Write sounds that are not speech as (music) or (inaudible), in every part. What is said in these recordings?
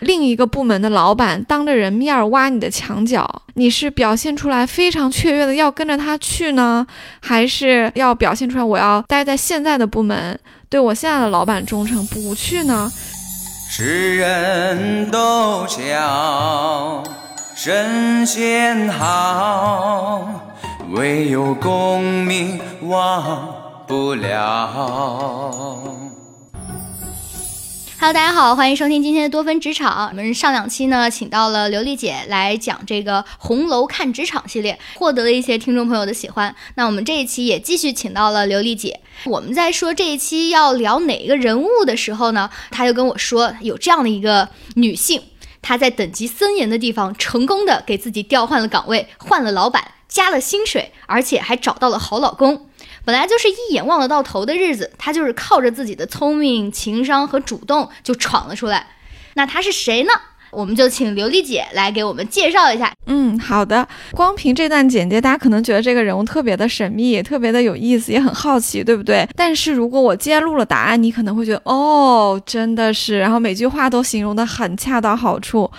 另一个部门的老板当着人面挖你的墙角，你是表现出来非常雀跃的要跟着他去呢，还是要表现出来我要待在现在的部门，对我现在的老板忠诚不去呢？世人都晓神仙好，唯有功名忘不了。Hello，大家好，欢迎收听今天的多芬职场。我们上两期呢，请到了刘丽姐来讲这个《红楼看职场》系列，获得了一些听众朋友的喜欢。那我们这一期也继续请到了刘丽姐。我们在说这一期要聊哪个人物的时候呢，她就跟我说，有这样的一个女性，她在等级森严的地方，成功的给自己调换了岗位，换了老板，加了薪水，而且还找到了好老公。本来就是一眼望得到头的日子，她就是靠着自己的聪明、情商和主动就闯了出来。那她是谁呢？我们就请刘丽姐来给我们介绍一下。嗯，好的。光凭这段简介，大家可能觉得这个人物特别的神秘，特别的有意思，也很好奇，对不对？但是如果我揭露了答案，你可能会觉得，哦，真的是，然后每句话都形容的很恰到好处。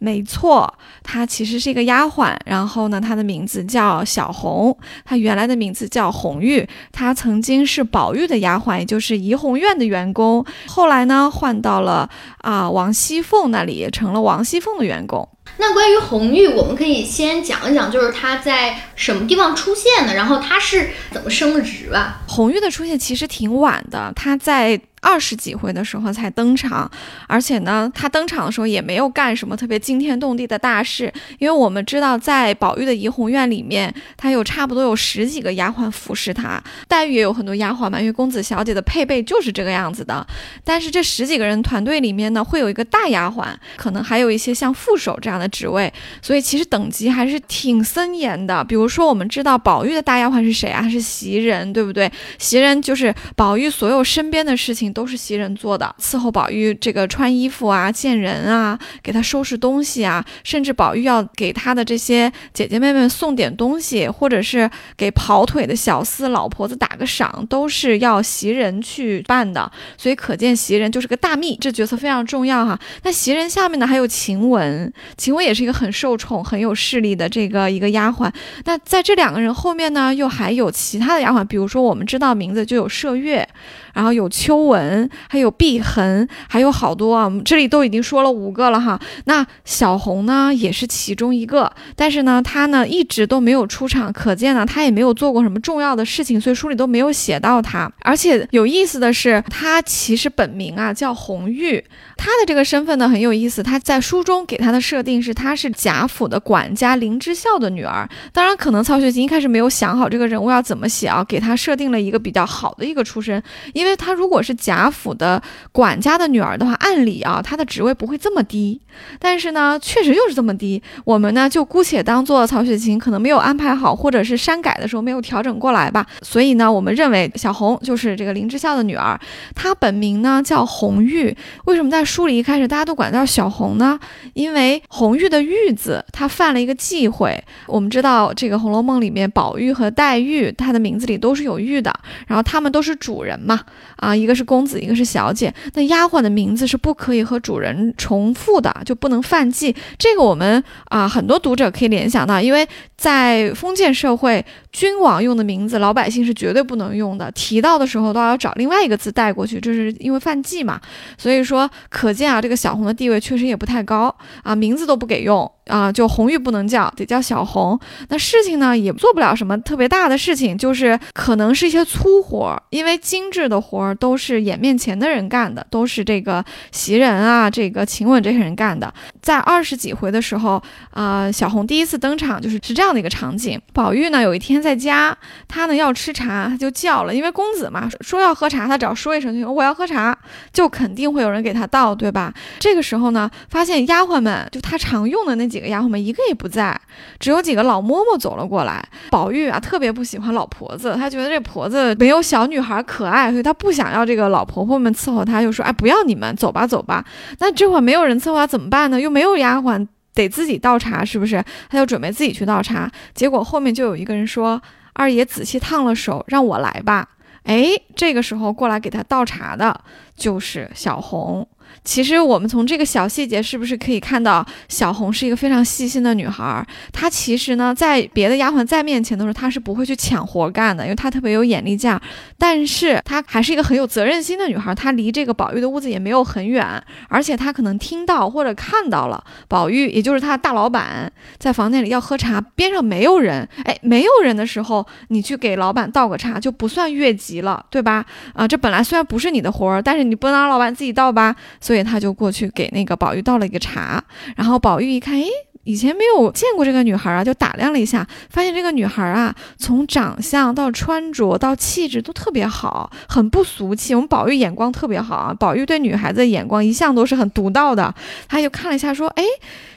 没错，她其实是一个丫鬟，然后呢，她的名字叫小红，她原来的名字叫红玉，她曾经是宝玉的丫鬟，也就是怡红院的员工，后来呢换到了啊王熙凤那里，成了王熙凤的员工。那关于红玉，我们可以先讲一讲，就是她在什么地方出现的，然后她是怎么升的职吧。红玉的出现其实挺晚的，她在。二十几回的时候才登场，而且呢，他登场的时候也没有干什么特别惊天动地的大事，因为我们知道，在宝玉的怡红院里面，他有差不多有十几个丫鬟服侍他，黛玉也有很多丫鬟嘛，因为公子小姐的配备就是这个样子的。但是这十几个人团队里面呢，会有一个大丫鬟，可能还有一些像副手这样的职位，所以其实等级还是挺森严的。比如说，我们知道宝玉的大丫鬟是谁啊？是袭人，对不对？袭人就是宝玉所有身边的事情。都是袭人做的，伺候宝玉这个穿衣服啊、见人啊、给他收拾东西啊，甚至宝玉要给他的这些姐姐妹妹送点东西，或者是给跑腿的小厮老婆子打个赏，都是要袭人去办的。所以可见袭人就是个大秘，这角色非常重要哈。那袭人下面呢还有晴雯，晴雯也是一个很受宠、很有势力的这个一个丫鬟。那在这两个人后面呢，又还有其他的丫鬟，比如说我们知道名字就有麝月。然后有秋纹，还有碧痕，还有好多啊！这里都已经说了五个了哈。那小红呢，也是其中一个，但是呢，她呢一直都没有出场，可见呢，她也没有做过什么重要的事情，所以书里都没有写到她。而且有意思的是，她其实本名啊叫红玉。她的这个身份呢很有意思，她在书中给她的设定是她是贾府的管家林之孝的女儿。当然，可能曹雪芹一开始没有想好这个人物要怎么写啊，给她设定了一个比较好的一个出身，因为她如果是贾府的管家的女儿的话，按理啊她的职位不会这么低，但是呢确实又是这么低，我们呢就姑且当做曹雪芹可能没有安排好，或者是删改的时候没有调整过来吧。所以呢，我们认为小红就是这个林之孝的女儿，她本名呢叫红玉，为什么在书里一开始大家都管叫小红呢，因为红玉的玉字，她犯了一个忌讳。我们知道这个《红楼梦》里面，宝玉和黛玉，她的名字里都是有玉的，然后他们都是主人嘛，啊，一个是公公子，一个是小姐。那丫鬟的名字是不可以和主人重复的，就不能犯忌。这个我们啊，很多读者可以联想到，因为在封建社会，君王用的名字，老百姓是绝对不能用的，提到的时候都要找另外一个字带过去，这是因为犯忌嘛。所以说。可见啊，这个小红的地位确实也不太高啊，名字都不给用。啊，就红玉不能叫，得叫小红。那事情呢，也做不了什么特别大的事情，就是可能是一些粗活，因为精致的活儿都是眼面前的人干的，都是这个袭人啊，这个晴雯这些人干的。在二十几回的时候，啊，小红第一次登场，就是是这样的一个场景。宝玉呢，有一天在家，他呢要吃茶，他就叫了，因为公子嘛，说要喝茶，他只要说一声就行，我要喝茶，就肯定会有人给他倒，对吧？这个时候呢，发现丫鬟们就他常用的那几。几个丫鬟们一个也不在，只有几个老嬷嬷走了过来。宝玉啊，特别不喜欢老婆子，他觉得这婆子没有小女孩可爱，所以他不想要这个老婆婆们伺候他，就说：“哎，不要你们，走吧，走吧。”那这会儿没有人伺候他怎么办呢？又没有丫鬟，得自己倒茶，是不是？他就准备自己去倒茶。结果后面就有一个人说：“二爷仔细烫了手，让我来吧。”哎，这个时候过来给他倒茶的就是小红。其实我们从这个小细节是不是可以看到，小红是一个非常细心的女孩？她其实呢，在别的丫鬟在面前的时候，她是不会去抢活干的，因为她特别有眼力劲儿。但是她还是一个很有责任心的女孩，她离这个宝玉的屋子也没有很远，而且她可能听到或者看到了宝玉，也就是他大老板在房间里要喝茶，边上没有人，哎，没有人的时候，你去给老板倒个茶就不算越级了，对吧？啊，这本来虽然不是你的活儿，但是你不能让老板自己倒吧，所以。他就过去给那个宝玉倒了一个茶，然后宝玉一看，哎，以前没有见过这个女孩啊，就打量了一下，发现这个女孩啊，从长相到穿着到气质都特别好，很不俗气。我们宝玉眼光特别好啊，宝玉对女孩子的眼光一向都是很独到的。他就看了一下，说，哎，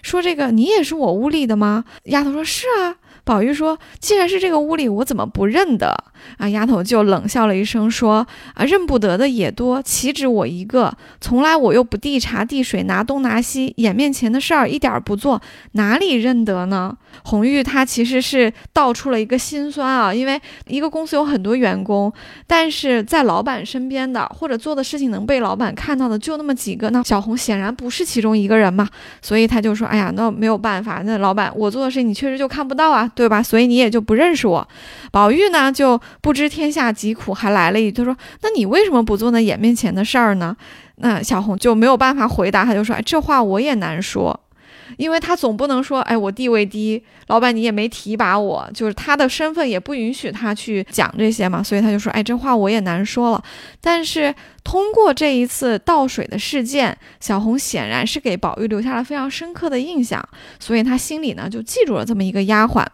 说这个你也是我屋里的吗？丫头说是啊。宝玉说：“既然是这个屋里，我怎么不认得？”啊，丫头就冷笑了一声，说：“啊，认不得的也多，岂止我一个？从来我又不递茶递水，拿东拿西，眼面前的事儿一点不做，哪里认得呢？”红玉她其实是道出了一个心酸啊，因为一个公司有很多员工，但是在老板身边的或者做的事情能被老板看到的就那么几个，那小红显然不是其中一个人嘛，所以她就说：“哎呀，那没有办法，那老板我做的事情你确实就看不到啊。”对吧？所以你也就不认识我。宝玉呢就不知天下疾苦，还来了一句，他说：“那你为什么不做那眼面前的事儿呢？”那小红就没有办法回答，他就说：“哎，这话我也难说。”因为他总不能说，哎，我地位低，老板你也没提拔我，就是他的身份也不允许他去讲这些嘛，所以他就说，哎，这话我也难说了。但是通过这一次倒水的事件，小红显然是给宝玉留下了非常深刻的印象，所以他心里呢就记住了这么一个丫鬟。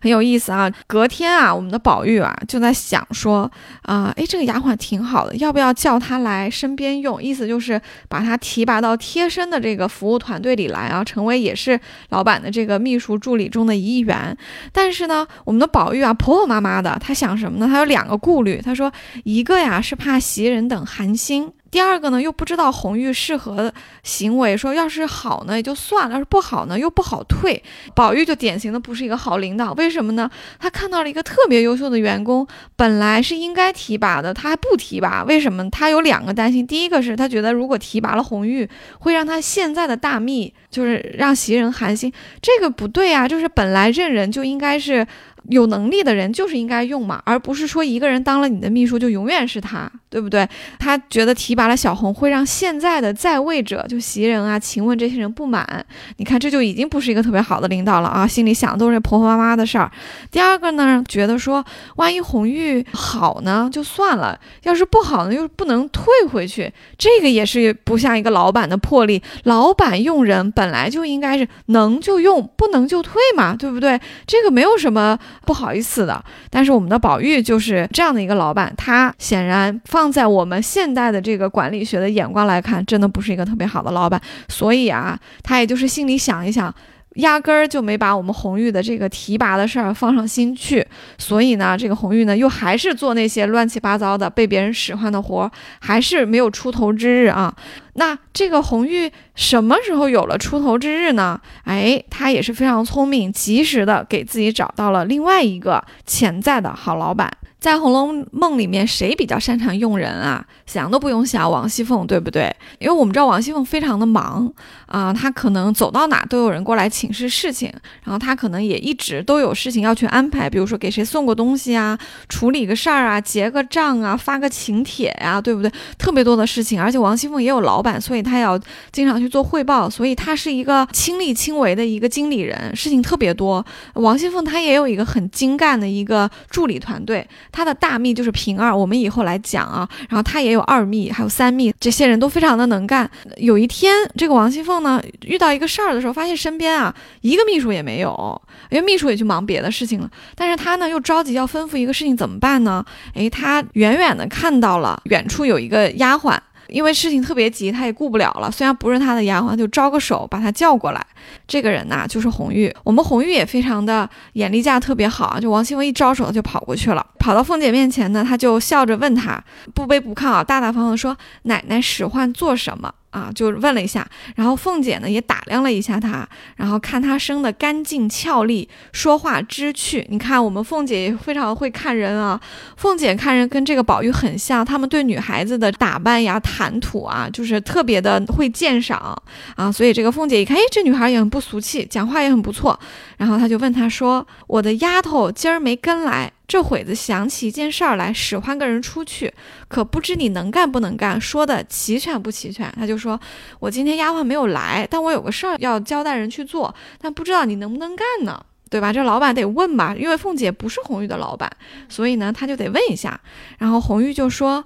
很有意思啊！隔天啊，我们的宝玉啊就在想说啊，哎，这个丫鬟挺好的，要不要叫她来身边用？意思就是把她提拔到贴身的这个服务团队里来啊，成为也是老板的这个秘书助理中的一员。但是呢，我们的宝玉啊，婆婆妈妈的，他想什么呢？他有两个顾虑。他说，一个呀是怕袭人等寒心。第二个呢，又不知道红玉适合行为，说要是好呢也就算了，要是不好呢又不好退。宝玉就典型的不是一个好领导，为什么呢？他看到了一个特别优秀的员工，本来是应该提拔的，他还不提拔，为什么？他有两个担心，第一个是他觉得如果提拔了红玉，会让他现在的大秘就是让袭人寒心，这个不对啊，就是本来任人就应该是。有能力的人就是应该用嘛，而不是说一个人当了你的秘书就永远是他，对不对？他觉得提拔了小红会让现在的在位者，就袭人啊、晴雯这些人不满。你看这就已经不是一个特别好的领导了啊，心里想的都是婆婆妈妈的事儿。第二个呢，觉得说万一红玉好呢就算了，要是不好呢又不能退回去，这个也是不像一个老板的魄力。老板用人本来就应该是能就用，不能就退嘛，对不对？这个没有什么。不好意思的，但是我们的宝玉就是这样的一个老板，他显然放放在我们现代的这个管理学的眼光来看，真的不是一个特别好的老板。所以啊，他也就是心里想一想，压根儿就没把我们红玉的这个提拔的事儿放上心去。所以呢，这个红玉呢，又还是做那些乱七八糟的被别人使唤的活儿，还是没有出头之日啊。那这个红玉什么时候有了出头之日呢？哎，他也是非常聪明，及时的给自己找到了另外一个潜在的好老板。在《红楼梦》里面，谁比较擅长用人啊？想都不用想，王熙凤，对不对？因为我们知道王熙凤非常的忙啊，她可能走到哪都有人过来请示事情，然后她可能也一直都有事情要去安排，比如说给谁送个东西啊，处理个事儿啊，结个账啊，发个请帖呀，对不对？特别多的事情，而且王熙凤也有老老板，所以他要经常去做汇报，所以他是一个亲力亲为的一个经理人，事情特别多。王熙凤她也有一个很精干的一个助理团队。她的大秘就是平儿，我们以后来讲啊。然后她也有二秘，还有三秘，这些人都非常的能干。有一天，这个王熙凤呢遇到一个事儿的时候，发现身边啊一个秘书也没有，因为秘书也去忙别的事情了。但是她呢又着急要吩咐一个事情，怎么办呢？诶，她远远的看到了远处有一个丫鬟。因为事情特别急，他也顾不了了。虽然不是他的丫鬟，就招个手把他叫过来。这个人呐，就是红玉。我们红玉也非常的眼力架特别好啊。就王熙凤一招手，他就跑过去了。跑到凤姐面前呢，他就笑着问她，不卑不亢啊，大大方方说：“奶奶使唤做什么？”啊，就问了一下。然后凤姐呢也打量了一下他，然后看他生的干净俏丽，说话知趣。你看我们凤姐也非常会看人啊，凤姐看人跟这个宝玉很像，他们对女孩子的打扮呀、谈吐啊，就是特别的会鉴赏啊。所以这个凤姐一看，哎，这女孩也很不俗气，讲话也很不错。然后他就问他说：“我的丫头今儿没跟来。”这会子想起一件事儿来，使唤个人出去，可不知你能干不能干，说的齐全不齐全？他就说：“我今天丫鬟没有来，但我有个事儿要交代人去做，但不知道你能不能干呢？对吧？这老板得问吧，因为凤姐不是红玉的老板，所以呢，他就得问一下。然后红玉就说：‘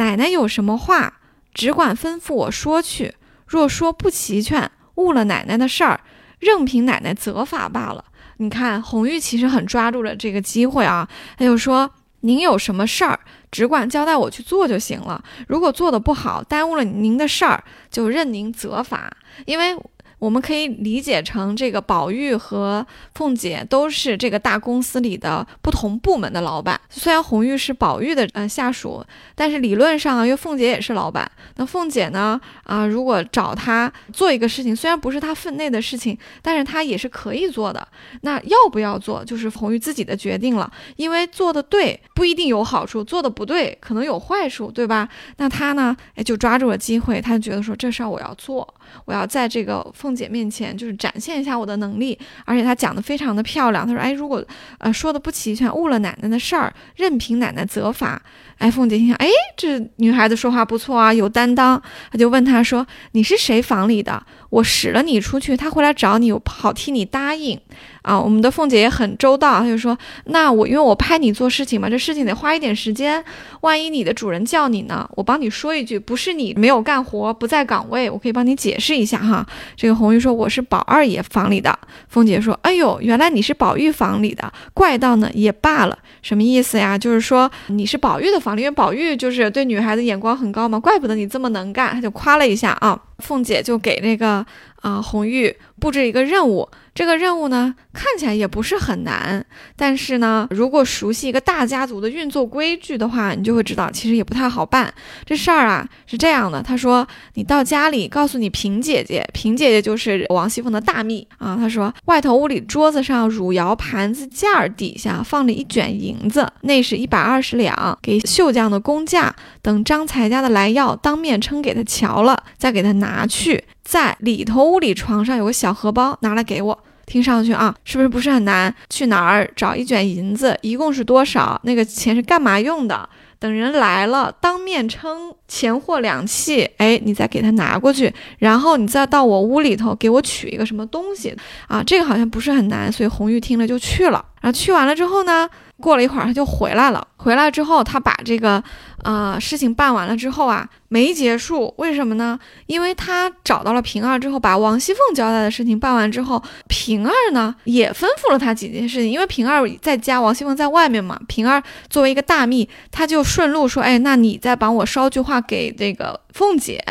奶奶有什么话，只管吩咐我说去。若说不齐全，误了奶奶的事儿，任凭奶奶责罚罢了。’”你看，红玉其实很抓住了这个机会啊，他就说：“您有什么事儿，只管交代我去做就行了。如果做的不好，耽误了您的事儿，就任您责罚。因为。”我们可以理解成，这个宝玉和凤姐都是这个大公司里的不同部门的老板。虽然红玉是宝玉的呃下属，但是理论上啊，因为凤姐也是老板。那凤姐呢啊，如果找他做一个事情，虽然不是他分内的事情，但是他也是可以做的。那要不要做，就是红玉自己的决定了。因为做的对不一定有好处，做的不对可能有坏处，对吧？那他呢，哎，就抓住了机会，他就觉得说这事儿我要做。我要在这个凤凤姐面前，就是展现一下我的能力，而且她讲的非常的漂亮。她说：“哎，如果呃说的不齐全，误了奶奶的事儿，任凭奶奶责罚。”哎，凤姐心想：“哎，这女孩子说话不错啊，有担当。”她就问她说：“你是谁房里的？我使了你出去，他回来找你，我好替你答应。”啊，我们的凤姐也很周到，她就说：“那我因为我派你做事情嘛，这事情得花一点时间。万一你的主人叫你呢，我帮你说一句，不是你没有干活，不在岗位，我可以帮你解释一下哈。”这个红玉说：“我是宝二爷房里的。”凤姐说：“哎呦，原来你是宝玉房里的，怪道呢也罢了，什么意思呀？就是说你是宝玉的房里，因为宝玉就是对女孩子眼光很高嘛，怪不得你这么能干。”他就夸了一下啊，凤姐就给那个啊红玉布置一个任务。这个任务呢，看起来也不是很难，但是呢，如果熟悉一个大家族的运作规矩的话，你就会知道，其实也不太好办。这事儿啊是这样的，他说你到家里告诉你平姐姐，平姐姐就是王熙凤的大秘啊。他说外头屋里桌子上汝窑盘子架儿底下放了一卷银子，那是一百二十两，给绣匠的工价。等张才家的来要，当面称给他瞧了，再给他拿拿去。在里头屋里床上有个小荷包，拿来给我。听上去啊，是不是不是很难？去哪儿找一卷银子？一共是多少？那个钱是干嘛用的？等人来了，当面称钱货两讫，哎，你再给他拿过去，然后你再到我屋里头给我取一个什么东西啊？这个好像不是很难，所以红玉听了就去了。然后去完了之后呢？过了一会儿，他就回来了。回来之后，他把这个，呃，事情办完了之后啊，没结束。为什么呢？因为他找到了平儿之后，把王熙凤交代的事情办完之后，平儿呢也吩咐了他几件事情。因为平儿在家，王熙凤在外面嘛。平儿作为一个大秘，他就顺路说：“哎，那你再帮我捎句话给这个凤姐。”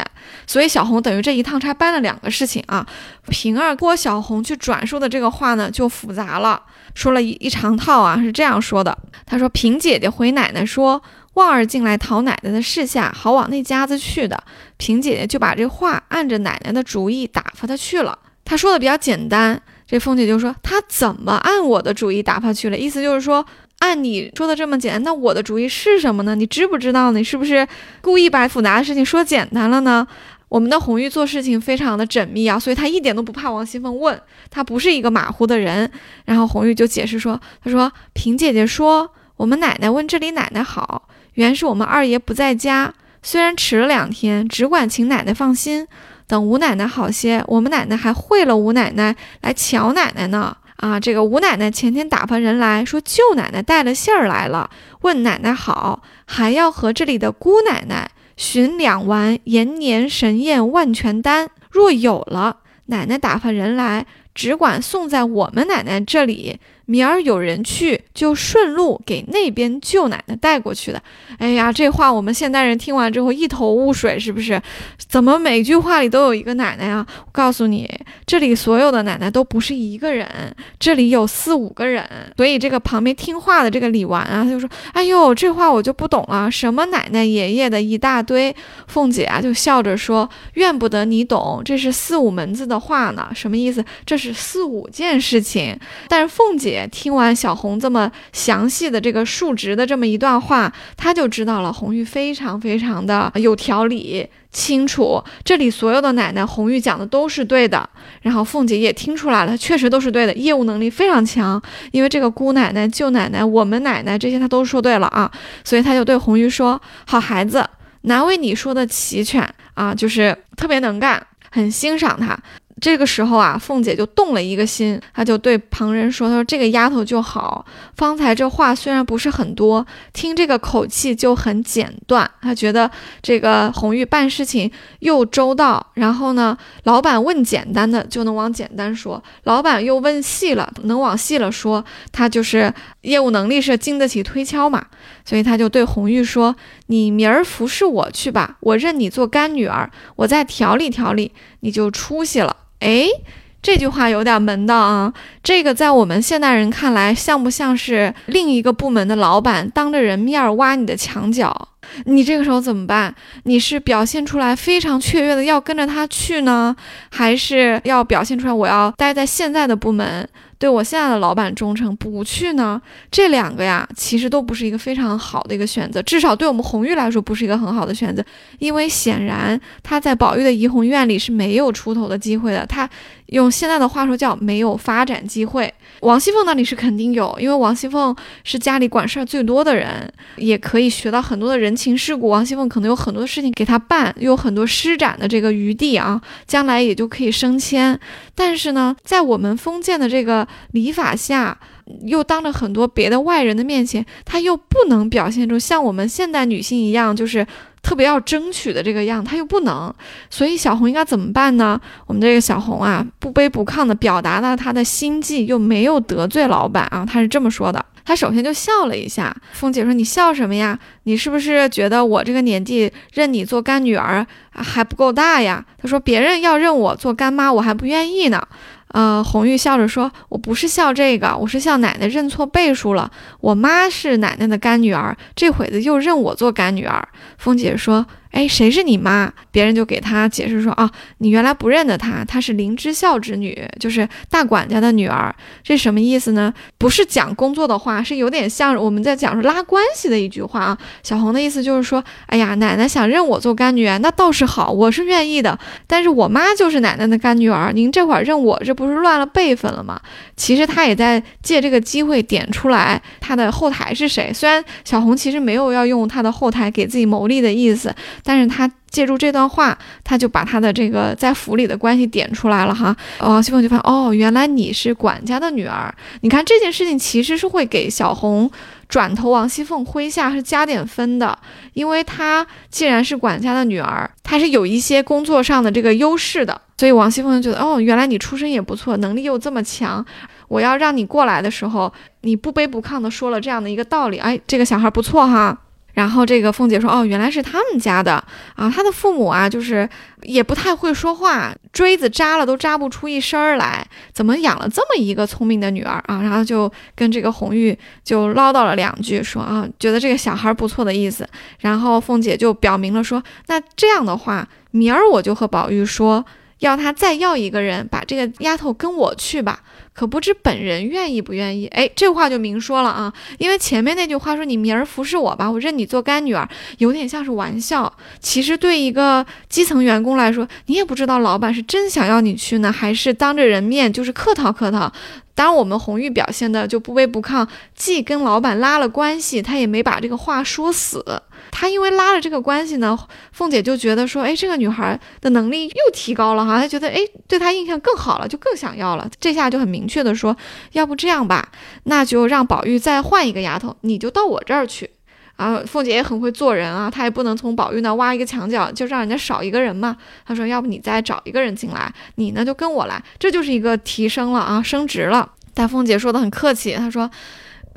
所以小红等于这一趟差办了两个事情啊。平儿郭小红去转述的这个话呢，就复杂了。说了一一长套啊，是这样说的。他说：“平姐姐回奶奶说，旺儿进来讨奶奶的事下，好往那家子去的。平姐姐就把这话按着奶奶的主意打发他去了。他说的比较简单。这凤姐就说：他怎么按我的主意打发去了？意思就是说，按你说的这么简单，那我的主意是什么呢？你知不知道？你是不是故意把复杂的事情说简单了呢？”我们的红玉做事情非常的缜密啊，所以她一点都不怕王熙凤问，她不是一个马虎的人。然后红玉就解释说：“她说平姐姐说，我们奶奶问这里奶奶好，原是我们二爷不在家，虽然迟了两天，只管请奶奶放心，等吴奶奶好些，我们奶奶还会了吴奶奶来瞧奶奶呢。啊，这个吴奶奶前天打发人来说，舅奶奶带了信儿来了，问奶奶好，还要和这里的姑奶奶。”寻两丸延年神宴万全丹，若有了，奶奶打发人来，只管送在我们奶奶这里，明儿有人去，就顺路给那边舅奶奶带过去的。哎呀，这话我们现代人听完之后一头雾水，是不是？怎么每句话里都有一个奶奶啊？我告诉你，这里所有的奶奶都不是一个人，这里有四五个人。所以这个旁边听话的这个李纨啊，就说：“哎呦，这话我就不懂了，什么奶奶爷爷的一大堆。”凤姐啊就笑着说：“怨不得你懂，这是四五门子的话呢，什么意思？这是四五件事情。”但是凤姐听完小红这么详细的这个述职的这么一段话，她就知道了红玉非常非常的有条理。清楚，这里所有的奶奶，红玉讲的都是对的。然后凤姐也听出来了，确实都是对的，业务能力非常强。因为这个姑奶奶、舅奶奶、我们奶奶这些，她都说对了啊，所以她就对红玉说：“好孩子，难为你说的齐全啊，就是特别能干，很欣赏她。”这个时候啊，凤姐就动了一个心，她就对旁人说：“她说这个丫头就好，方才这话虽然不是很多，听这个口气就很简断。她觉得这个红玉办事情又周到，然后呢，老板问简单的就能往简单说，老板又问细了能往细了说，她就是业务能力是经得起推敲嘛。所以她就对红玉说：‘你明儿服侍我去吧，我认你做干女儿，我再调理调理，你就出息了。’哎，这句话有点门道啊！这个在我们现代人看来，像不像是另一个部门的老板当着人面挖你的墙角？你这个时候怎么办？你是表现出来非常雀跃的要跟着他去呢，还是要表现出来我要待在现在的部门？对我现在的老板忠诚不去呢？这两个呀，其实都不是一个非常好的一个选择，至少对我们红玉来说不是一个很好的选择，因为显然他在宝玉的怡红院里是没有出头的机会的。他用现在的话说叫没有发展机会。王熙凤那里是肯定有，因为王熙凤是家里管事儿最多的人，也可以学到很多的人情世故。王熙凤可能有很多事情给他办，有很多施展的这个余地啊，将来也就可以升迁。但是呢，在我们封建的这个礼法下，又当着很多别的外人的面前，她又不能表现出像我们现代女性一样，就是特别要争取的这个样，他又不能。所以小红应该怎么办呢？我们这个小红啊，不卑不亢的表达了他的心迹，又没有得罪老板啊，他是这么说的。他首先就笑了一下。凤姐说：“你笑什么呀？你是不是觉得我这个年纪认你做干女儿还不够大呀？”她说：“别人要认我做干妈，我还不愿意呢。”呃，红玉笑着说：“我不是笑这个，我是笑奶奶认错辈数了。我妈是奶奶的干女儿，这会子又认我做干女儿。”凤姐说。哎，谁是你妈？别人就给他解释说啊，你原来不认得她，她是林之孝之女，就是大管家的女儿。这什么意思呢？不是讲工作的话，是有点像我们在讲说拉关系的一句话啊。小红的意思就是说，哎呀，奶奶想认我做干女儿，那倒是好，我是愿意的。但是我妈就是奶奶的干女儿，您这会儿认我，这不是乱了辈分了吗？其实她也在借这个机会点出来她的后台是谁。虽然小红其实没有要用她的后台给自己谋利的意思。但是他借助这段话，他就把他的这个在府里的关系点出来了哈。王熙凤就发现，哦，原来你是管家的女儿。你看这件事情其实是会给小红转投王熙凤麾下是加点分的，因为她既然是管家的女儿，她是有一些工作上的这个优势的。所以王熙凤就觉得，哦，原来你出身也不错，能力又这么强，我要让你过来的时候，你不卑不亢的说了这样的一个道理，哎，这个小孩不错哈。然后这个凤姐说：“哦，原来是他们家的啊，他的父母啊，就是也不太会说话，锥子扎了都扎不出一声儿来，怎么养了这么一个聪明的女儿啊？”然后就跟这个红玉就唠叨了两句，说啊，觉得这个小孩不错的意思。然后凤姐就表明了说：“那这样的话，明儿我就和宝玉说，要他再要一个人，把这个丫头跟我去吧。”可不知本人愿意不愿意？哎，这话就明说了啊，因为前面那句话说你明儿服侍我吧，我认你做干女儿，有点像是玩笑。其实对一个基层员工来说，你也不知道老板是真想要你去呢，还是当着人面就是客套客套。当然，我们红玉表现的就不卑不亢，既跟老板拉了关系，他也没把这个话说死。他因为拉了这个关系呢，凤姐就觉得说，哎，这个女孩的能力又提高了哈，她觉得哎，对她印象更好了，就更想要了。这下就很明确的说，要不这样吧，那就让宝玉再换一个丫头，你就到我这儿去。啊，凤姐也很会做人啊，她也不能从宝玉那挖一个墙角，就让人家少一个人嘛。她说，要不你再找一个人进来，你呢就跟我来，这就是一个提升了啊，升职了。但凤姐说的很客气，她说。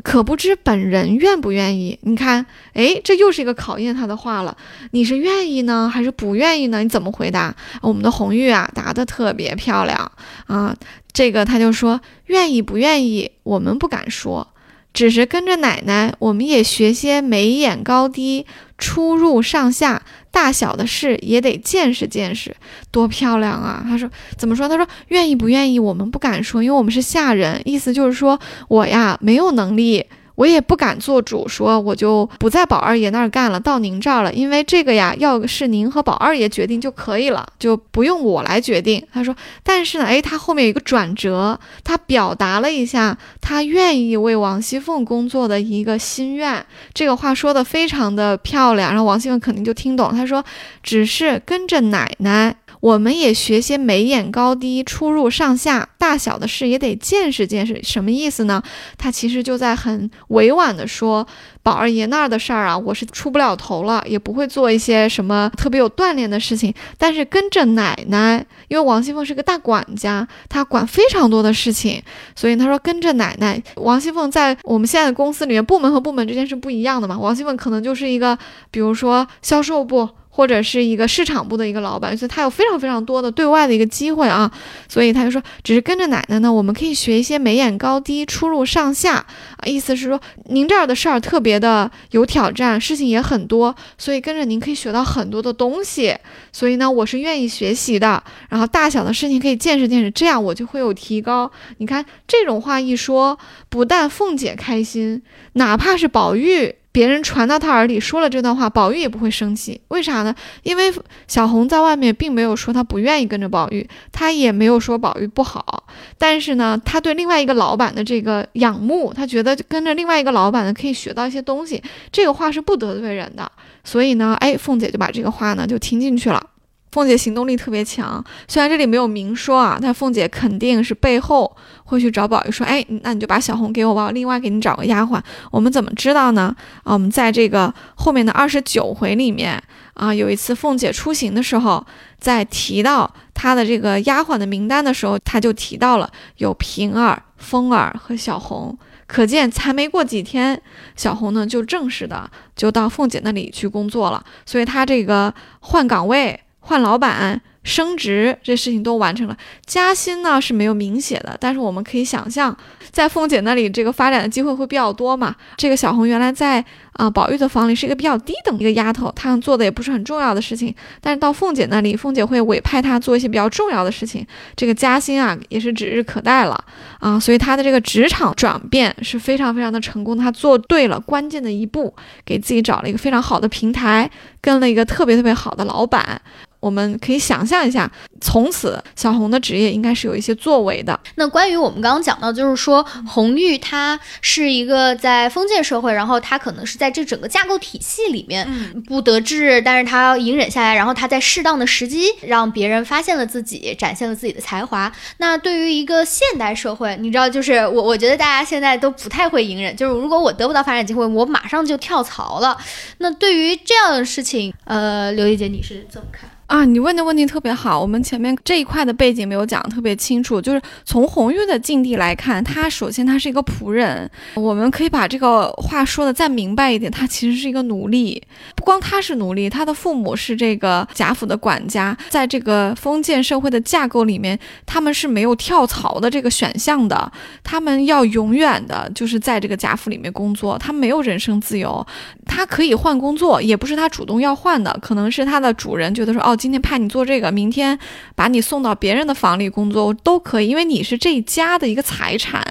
可不知本人愿不愿意？你看，哎，这又是一个考验他的话了。你是愿意呢，还是不愿意呢？你怎么回答？我们的红玉啊，答得特别漂亮啊。这个他就说，愿意不愿意，我们不敢说。只是跟着奶奶，我们也学些眉眼高低、出入上下、大小的事，也得见识见识。多漂亮啊！他说怎么说？他说愿意不愿意，我们不敢说，因为我们是下人。意思就是说我呀，没有能力。我也不敢做主，说我就不在宝二爷那儿干了，到您这儿了。因为这个呀，要是您和宝二爷决定就可以了，就不用我来决定。他说，但是呢，哎，他后面有一个转折，他表达了一下他愿意为王熙凤工作的一个心愿。这个话说的非常的漂亮，然后王熙凤肯定就听懂。他说，只是跟着奶奶。我们也学些眉眼高低、出入上下、大小的事，也得见识见识。什么意思呢？他其实就在很委婉的说，宝二爷那儿的事儿啊，我是出不了头了，也不会做一些什么特别有锻炼的事情。但是跟着奶奶，因为王熙凤是个大管家，她管非常多的事情，所以他说跟着奶奶。王熙凤在我们现在的公司里面，部门和部门之间是不一样的嘛。王熙凤可能就是一个，比如说销售部。或者是一个市场部的一个老板，所以他有非常非常多的对外的一个机会啊，所以他就说，只是跟着奶奶呢，我们可以学一些眉眼高低、出入上下啊，意思是说您这儿的事儿特别的有挑战，事情也很多，所以跟着您可以学到很多的东西，所以呢，我是愿意学习的。然后大小的事情可以见识见识，这样我就会有提高。你看这种话一说，不但凤姐开心，哪怕是宝玉。别人传到他耳里说了这段话，宝玉也不会生气。为啥呢？因为小红在外面并没有说她不愿意跟着宝玉，她也没有说宝玉不好。但是呢，她对另外一个老板的这个仰慕，她觉得跟着另外一个老板呢可以学到一些东西。这个话是不得罪人的，所以呢，哎，凤姐就把这个话呢就听进去了。凤姐行动力特别强，虽然这里没有明说啊，但凤姐肯定是背后会去找宝玉说：“哎，那你就把小红给我吧，我另外给你找个丫鬟。”我们怎么知道呢？啊，我们在这个后面的二十九回里面啊，有一次凤姐出行的时候，在提到她的这个丫鬟的名单的时候，她就提到了有平儿、风儿和小红，可见才没过几天，小红呢就正式的就到凤姐那里去工作了，所以她这个换岗位。换老板、升职，这事情都完成了。加薪呢是没有明写的，但是我们可以想象，在凤姐那里，这个发展的机会会比较多嘛。这个小红原来在啊宝玉的房里是一个比较低等一个丫头，她做的也不是很重要的事情。但是到凤姐那里，凤姐会委派她做一些比较重要的事情，这个加薪啊也是指日可待了啊。所以她的这个职场转变是非常非常的成功，她做对了关键的一步，给自己找了一个非常好的平台，跟了一个特别特别好的老板。我们可以想象一下，从此小红的职业应该是有一些作为的。那关于我们刚刚讲到，就是说红玉她是一个在封建社会，然后她可能是在这整个架构体系里面不得志，但是她要隐忍下来，然后她在适当的时机让别人发现了自己，展现了自己的才华。那对于一个现代社会，你知道，就是我我觉得大家现在都不太会隐忍，就是如果我得不到发展机会，我马上就跳槽了。那对于这样的事情，呃，刘丽姐你是怎么看？啊，你问的问题特别好。我们前面这一块的背景没有讲的特别清楚，就是从红玉的境地来看，他首先他是一个仆人。我们可以把这个话说的再明白一点，他其实是一个奴隶。不光他是奴隶，他的父母是这个贾府的管家，在这个封建社会的架构里面，他们是没有跳槽的这个选项的。他们要永远的就是在这个贾府里面工作，他没有人生自由。他可以换工作，也不是他主动要换的，可能是他的主人觉得说，哦。今天派你做这个，明天把你送到别人的房里工作都可以，因为你是这一家的一个财产。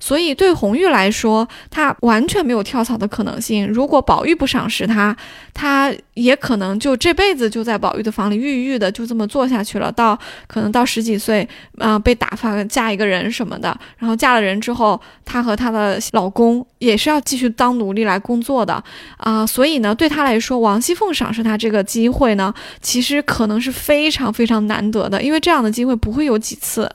所以对红玉来说，她完全没有跳槽的可能性。如果宝玉不赏识她，她也可能就这辈子就在宝玉的房里郁郁的就这么做下去了。到可能到十几岁，啊，被打发嫁一个人什么的，然后嫁了人之后，她和她的老公也是要继续当奴隶来工作的啊。所以呢，对她来说，王熙凤赏识她这个机会呢，其实可能是非常非常难得的，因为这样的机会不会有几次。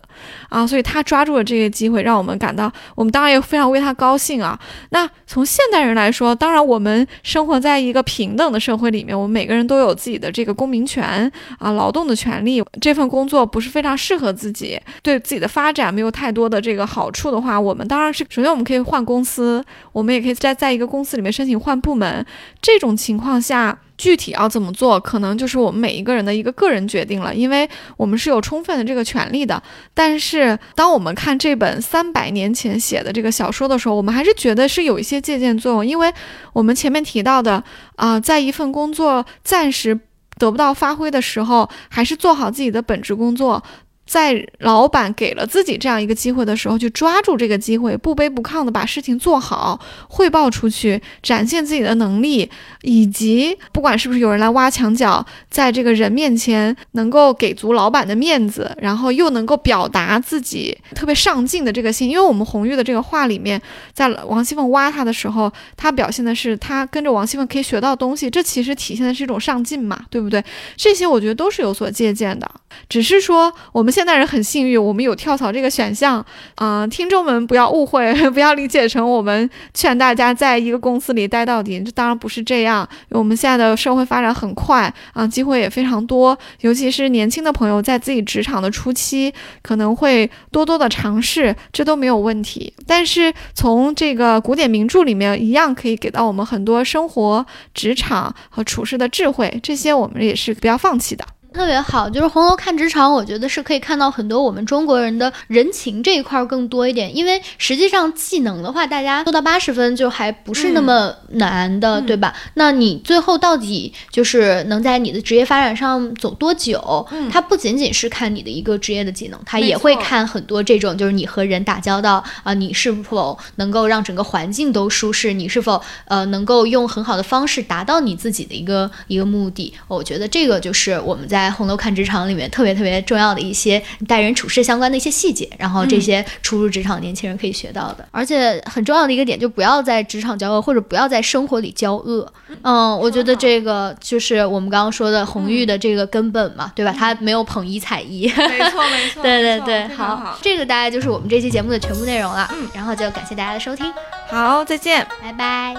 啊，所以他抓住了这个机会，让我们感到，我们当然也非常为他高兴啊。那从现代人来说，当然我们生活在一个平等的社会里面，我们每个人都有自己的这个公民权啊，劳动的权利。这份工作不是非常适合自己，对自己的发展没有太多的这个好处的话，我们当然是首先我们可以换公司，我们也可以在在一个公司里面申请换部门。这种情况下。具体要怎么做，可能就是我们每一个人的一个个人决定了，因为我们是有充分的这个权利的。但是，当我们看这本三百年前写的这个小说的时候，我们还是觉得是有一些借鉴作用，因为我们前面提到的啊，在一份工作暂时得不到发挥的时候，还是做好自己的本职工作。在老板给了自己这样一个机会的时候，就抓住这个机会，不卑不亢的把事情做好，汇报出去，展现自己的能力，以及不管是不是有人来挖墙脚，在这个人面前能够给足老板的面子，然后又能够表达自己特别上进的这个心。因为我们红玉的这个话里面，在王熙凤挖他的时候，他表现的是他跟着王熙凤可以学到东西，这其实体现的是一种上进嘛，对不对？这些我觉得都是有所借鉴的，只是说我们。现代人很幸运，我们有跳槽这个选项啊！听众们不要误会，(laughs) 不要理解成我们劝大家在一个公司里待到底，这当然不是这样。我们现在的社会发展很快啊，机会也非常多，尤其是年轻的朋友在自己职场的初期，可能会多多的尝试，这都没有问题。但是从这个古典名著里面，一样可以给到我们很多生活、职场和处事的智慧，这些我们也是不要放弃的。特别好，就是红楼看职场，我觉得是可以看到很多我们中国人的人情这一块更多一点。因为实际上技能的话，大家做到八十分就还不是那么难的，对吧？那你最后到底就是能在你的职业发展上走多久？它不仅仅是看你的一个职业的技能，它也会看很多这种，就是你和人打交道啊，你是否能够让整个环境都舒适，你是否呃能够用很好的方式达到你自己的一个一个目的？我觉得这个就是我们在。在红楼看职场里面特别特别重要的一些待人处事相关的一些细节，然后这些初入职场年轻人可以学到的，而且很重要的一个点就不要在职场交恶，或者不要在生活里交恶。嗯，我觉得这个就是我们刚刚说的红玉的这个根本嘛，对吧？他没有捧一踩一，没错 (laughs) 没错，对对对，好，这个大概就是我们这期节目的全部内容了。嗯，然后就感谢大家的收听，好，再见，拜拜。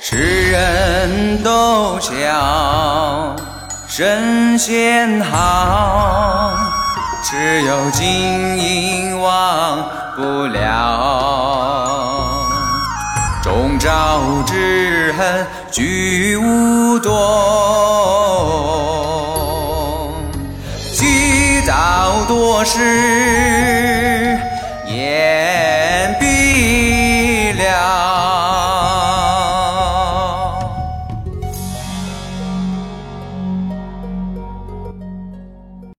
世人都讲。神仙好，只有金银忘不了。中招之恨，俱无多。道多时，眼闭了。